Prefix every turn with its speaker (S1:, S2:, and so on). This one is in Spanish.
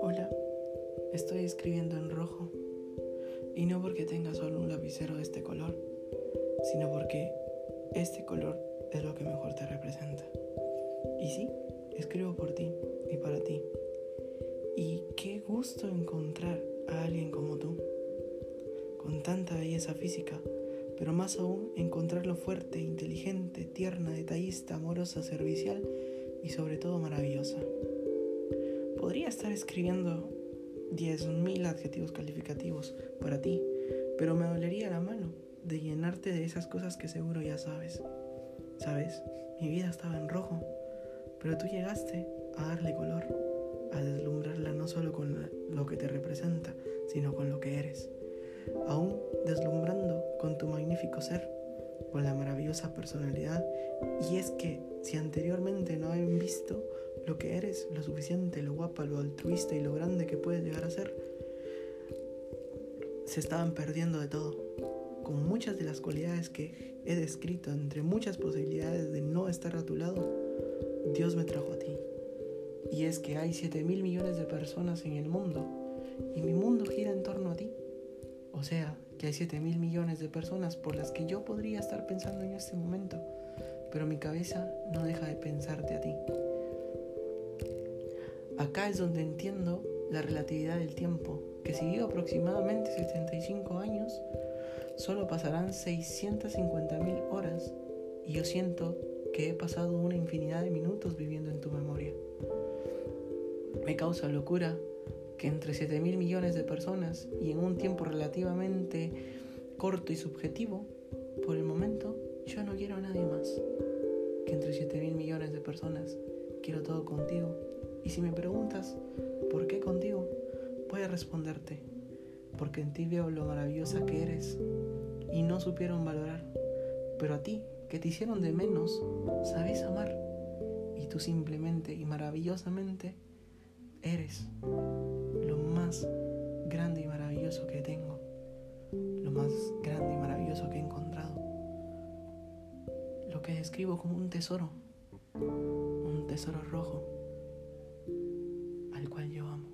S1: Hola, estoy escribiendo en rojo y no porque tenga solo un lapicero de este color, sino porque este color es lo que mejor te representa. Y sí, escribo por ti y para ti. Y qué gusto encontrar a alguien como tú, con tanta belleza física, pero más aún encontrarlo fuerte, inteligente, tierna, detallista, amorosa, servicial y sobre todo maravillosa. Podría estar escribiendo 10.000 adjetivos calificativos para ti, pero me dolería la mano de llenarte de esas cosas que seguro ya sabes. ¿Sabes? Mi vida estaba en rojo, pero tú llegaste a darle color, a deslumbrarla no solo con lo que te representa, sino con lo que eres. Aún deslumbrando con tu magnífico ser, con la maravillosa personalidad. Y es que si anteriormente no habían visto lo que eres, lo suficiente, lo guapa, lo altruista y lo grande que puedes llegar a ser, se estaban perdiendo de todo. Con muchas de las cualidades que he descrito, entre muchas posibilidades de no estar a tu lado, Dios me trajo a ti. Y es que hay 7 mil millones de personas en el mundo y mi mundo gira en torno a ti. O sea, que hay 7 mil millones de personas por las que yo podría estar pensando en este momento, pero mi cabeza no deja de pensarte a ti. Acá es donde entiendo la relatividad del tiempo, que si vivo aproximadamente 75 años, solo pasarán 650 mil horas y yo siento que he pasado una infinidad de minutos viviendo en tu memoria. Me causa locura que entre 7 mil millones de personas y en un tiempo relativamente corto y subjetivo, por el momento yo no quiero a nadie más. Que entre 7 mil millones de personas quiero todo contigo. Y si me preguntas, ¿por qué contigo? Voy a responderte, porque en ti veo lo maravillosa que eres y no supieron valorar. Pero a ti, que te hicieron de menos, sabes amar. Y tú simplemente y maravillosamente eres lo más grande y maravilloso que tengo, lo más grande y maravilloso que he encontrado, lo que describo como un tesoro, un tesoro rojo al cual yo amo.